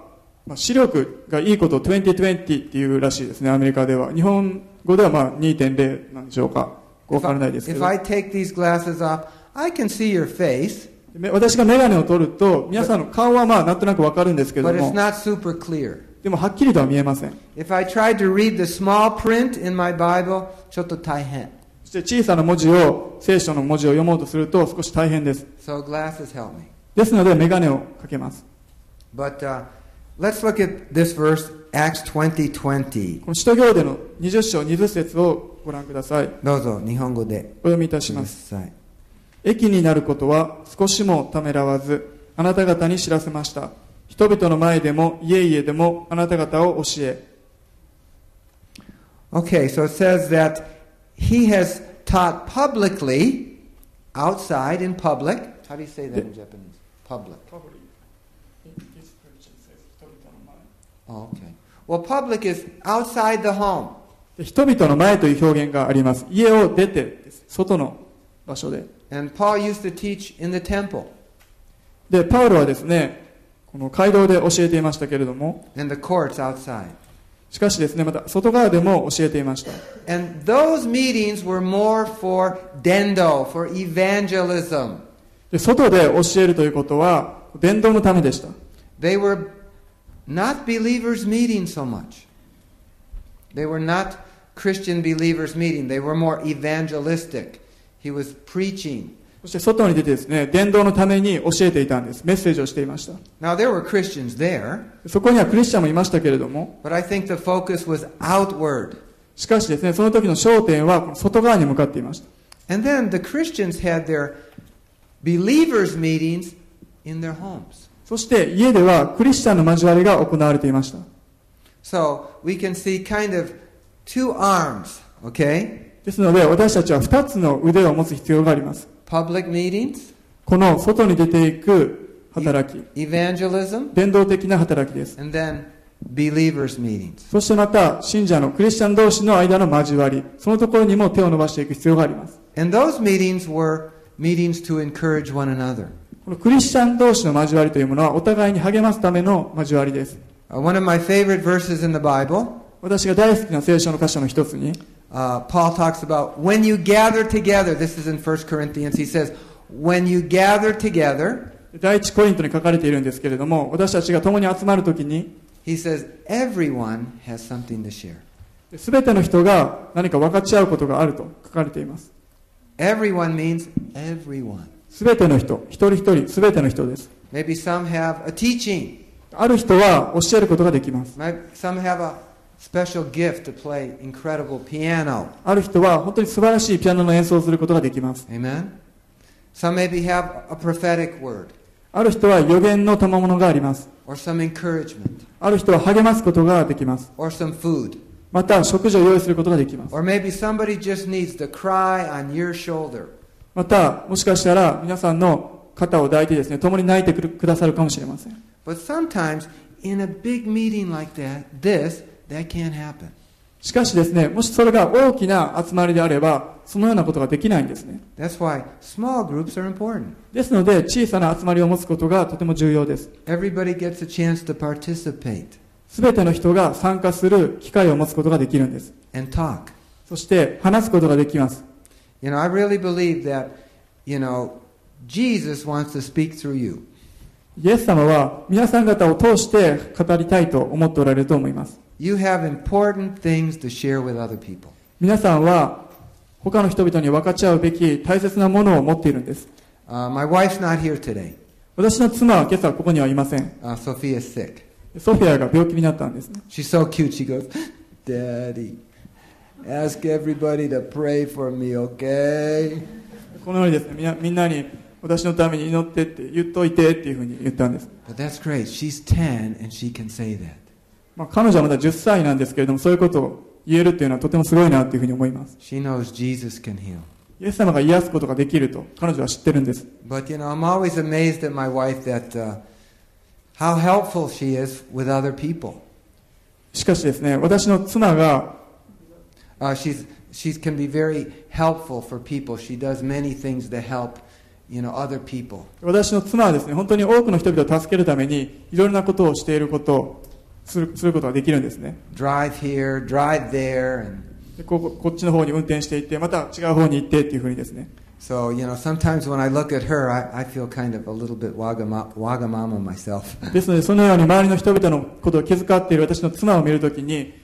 まあ、視力がいいことを2020っていうらしいですねアメリカでは。日本語ではまあ2.0なんでしょうか。わからないですけ if ど I take these glasses off, I can see your face, め私がメガネを取ると皆さんの顔はまあなんとなくわかるんですけど but it's も not super clear. でもはっきりとは見えません。If I tried to read the small print in my Bible, ちょっと大変.そして小さな文字を聖書の文字を読もうとすると少し大変です。So glasses help me. ですのでメガネをかけます。But uh, let's look at this verse, Acts 20:20. この使徒行伝の20章20節をご覧くださいどうぞ日本語でお読みいたしますさい。益になることは少しもためらわずあなた方に知らせました人々の前でも家々でもあなた方を教え Okay, so it says that he has taught publicly, outside in public. How do you say that in Japanese? Public. Oh, okay. Well, public is outside the home. で人々の前という表現があります家を出て外の場所で And Paul used to teach in the temple でパウロはですねこの街道で教えていましたけれども and the courts outside. しかしですねまた外側でも教えていました And those meetings were more for dendo, for evangelism. で外で教えるということは伝道のためでした They were not believers meeting so much. They were not Christian believers meeting. They were more evangelistic. He was preaching. そして外に出てですね伝道のために教えていたんですメッセージをしていました Now, there were Christians there, そこにはクリスチャンもいましたけれども but I think the focus was outward. しかしですねその時の焦点はこの外側に向かっていました And then the Christians had their believers' meetings in their homes. そして家ではクリスチャンの交わりが行われていました So we can see kind of two arms, okay? ですので私たちは2つの腕を持つ必要があります Public meetings, この外に出ていく働き evangelism, 伝道的な働きです and then believers' meetings. そしてまた信者のクリスチャン同士の間の交わりそのところにも手を伸ばしていく必要があります And those meetings were meetings to encourage one another. このクリスチャン同士の交わりというものはお互いに励ますための交わりです Uh, one of my favorite verses in the Bible, 私が大好きな聖書の箇所の一つに uh, Paul talks about when you gather together. This is in 1 Corinthians. He says, when you gather together, 第一コリントに書かれているんですけれども私たちが共に集まるときに he says, everyone has something to share. 全ての人が何か分かち合うことがあると書かれています Everyone means everyone. 全ての人一人一人全ての人です Maybe some have a teaching. ある人は教えることができます Some have a special gift to play incredible piano. ある人は本当に素晴らしいピアノの演奏をすることができます Amen? Some maybe have a prophetic word ある人は予言の賜物があります or some encouragement ある人は励ますことができます or some food. また食事を用意することができます Or maybe somebody just needs to cry on your shoulder. またもしかしたら皆さんの肩を抱いてですね共に泣いてくるくださるかもしれません But sometimes in a big meeting like that, this, that can't happen. しかしですねもしそれが大きな集まりであればそのようなことができないんですね That's why small groups are important. ですので小さな集まりを持つことがとても重要です Everybody gets a chance to participate 全ての人が参加する機会を持つことができるんです and talk. そして話すことができます You know, I really believe that, you know, Jesus wants to speak through you. イエス様は皆さん方を通して語りたいと思っておられると思います You have important things to share with other people. 皆さんは他の人々に分かち合うべき大切なものを持っているんです Uh, my wife's not here today. 私の妻は今朝ここにはいません Uh, Sophia's sick. ソフィアが病気になったんですね She's so cute. She goes, Daddy, ask everybody to pray for me, okay? このようにですねみんなみんなに私のために祈ってって言っといてっていうふうに言ったんです、But that's great. She's 10 and she can say that. まあ、彼女はまだ10歳なんですけれどもそういうことを言えるっていうのはとてもすごいなっていうふうに思います She knows Jesus can heal. イエス様が癒すことができると彼女は知ってるんです But you know, I'm always amazed at my wife that uh, how helpful she is with other people. しかしですね私の妻が Uh, she's she can be very helpful for people. She does many things to help, you know, other people. 私の妻はですね本当に多くの人々を助けるためにいろいろなことをしていることをするすることができるんですね Drive here, drive there, and でこここっちの方に運転していってまた違う方に行ってっていうふうにですね so you know. Sometimes when I look at her, I, I feel kind of a little bit wagama, wagamama myself. ですのでそのように周りの人々のことを気遣っている私の妻を見るときに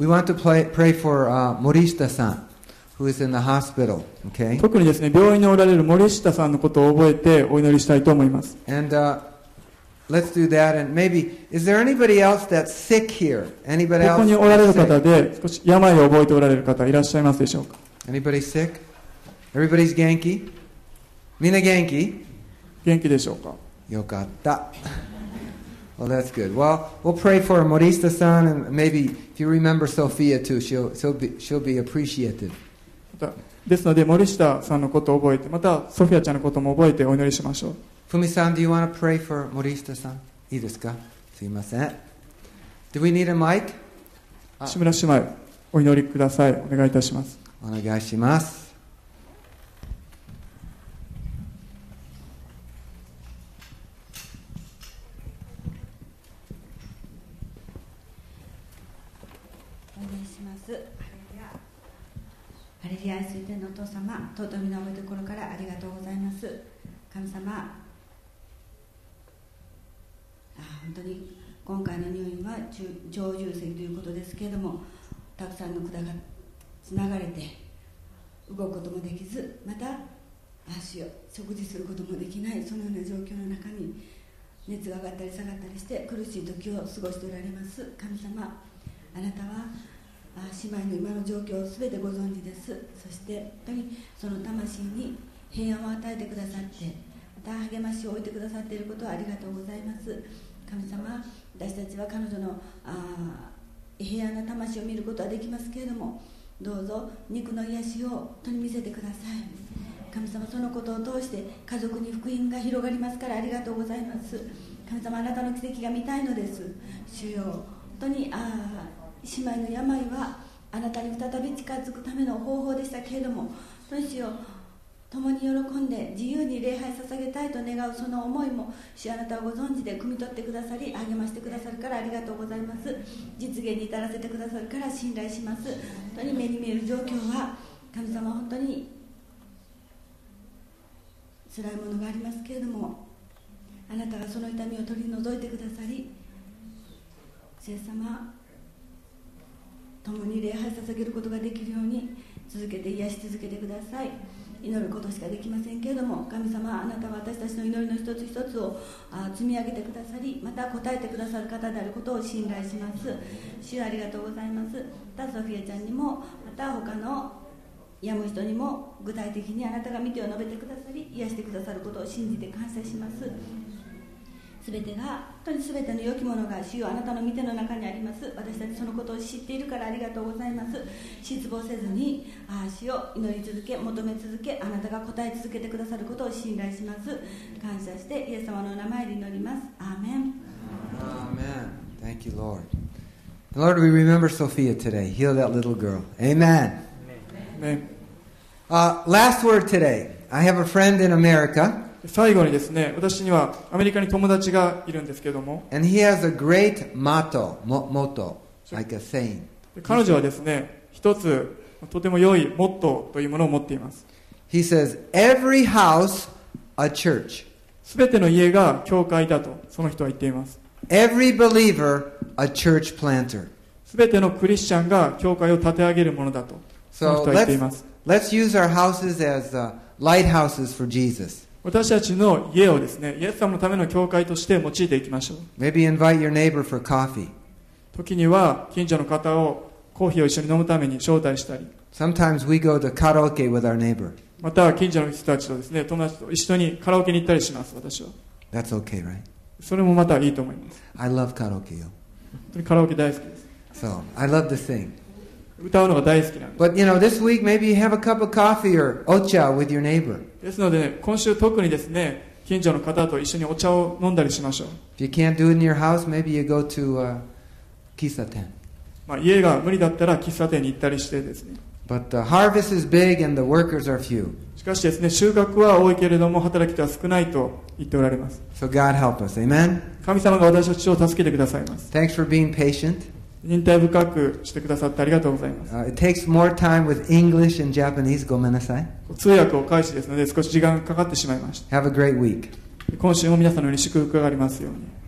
We want to play, pray for uh, Morista-san, who is in the hospital. Okay. 特にですね病院におられる森下さんのことを覚えてお祈りしたいと思います And uh, let's do that. And maybe is there anybody else that's sick here? Anybody ここ else? におられる方?で少し病を覚えておられる方いらっしゃいますでしょうか Anybody sick? Everybody's Genki. Mina Genki. 元気でしょうか Yokatta. Well, that's good. Well, we'll pray for Morista-san, and maybe if you remember Sophia too, she'll she'll be she'll be たですので森下さんのことを覚えてまたソフィアちゃんのことも覚えてお祈りしましょう Fumi-san, do you want to pray for Morista-san? いいですかすいません Do we need a mic? あ志村姉妹お祈りくださいお願いいたしますお願いします。お願いします。ハレルヤ愛する天のお父様、尊みのおところからありがとうございます。神様、あ本当に今回の入院は中上重積ということですけれども、たくさんの管がつながれて動くこともできず、また足を食事することもできない、そのような状況の中に熱が上がったり下がったりして苦しい時を過ごしておられます。神様あなたは姉妹の今の状況を全てご存知です。そして本当にその魂に平安を与えてくださってまた励ましを置いてくださっていることをありがとうございます。神様私たちは彼女のあ平安な魂を見ることはできますけれどもどうぞ肉の癒しを本当に見せてください。神様そのことを通して家族に福音が広がりますからありがとうございます。神様あなたの奇跡が見たいのです。主よ本当にああ姉妹の病はあなたに再び近づくための方法でしたけれどもどうしよう共に喜んで自由に礼拝捧げたいと願うその思いも主あなたはご存知で汲み取ってくださり励ましてくださるからありがとうございます。実現に至らせてくださるから信頼します。本当に目に見える状況は神様本当に辛いものがありますけれどもあなたがその痛みを取り除いてくださり聖様共に礼拝捧げることができるように続けて癒し続けてください。祈ることしかできませんけれども神様あなたは私たちの祈りの一つ一つをあ積み上げてくださりまた答えてくださる方であることを信頼します。主ありがとうございます。またソフィアちゃんにもまた他の病む人にも具体的にあなたが見てを述べてくださり癒してくださることを信じて感謝します。すべてが本当にすべての良きものが主よあなたの見ての中にあります私たちそのことを知っているからありがとうございます失望せずにああ主を祈り続け求め続けあなたが答え続けてくださることを信頼します感謝してイエス様の名前で祈りますアーメン Amen. Thank you, Lord. Lord, we remember Sophia today. Heal that little girl. Amen. ね Uh, last word today. I have a friend in America, 最後にですね、私にはアメリカに友達がいるんですけども、and he has a great motto, mo- motto, like a saying. 彼女はですね、一つとても良いモットーというものを持っています。He says, Every house, a church. すべての家が教会だと、その人は言っています。Every believer, a church planter. すべてのクリスチャンが教会を立て上げるものだと、その So 人は言ってい let's, ます。let's use our houses as uh, lighthouses for Jesus. 私たちの家をですね、イエス様のための教会として用いていきましょう。Maybe invite your neighbor for coffee. 時には近所の方をコーヒーを一緒に飲むために招待したり、Sometimes we go to karaoke with our neighbor. または近所の人たちとですね、友達と一緒にカラオケに行ったりします、私は。That's okay, right? それもまたいいと思います。I love karaoke. 本当にカラオケ大好きです。So I love to sing. 歌うのが大好きなんで But you know, this week maybe you have a cup of coffee or ocha with your neighbor. ですので、ね、今週特にですね近所の方と一緒にお茶を飲んだりしましょう house, to,、uh, まあ、家が無理だったら喫茶店に行ったりしてですね But the harvest is big and the workers are few. しかしですね、収穫は多いけれども、働き手は少ないと言っておられます。So、God help us. Amen? 神様が私たちを助けてくださいます。Thanks for being patient. 忍耐深くしてくださってありがとうございます。Uh, it takes more time with English and Japanese. Gomenasai. 通訳を開始ですので少し時間がかかってしまいました。Have a great week. 今週も皆さんのように祝福がありますように。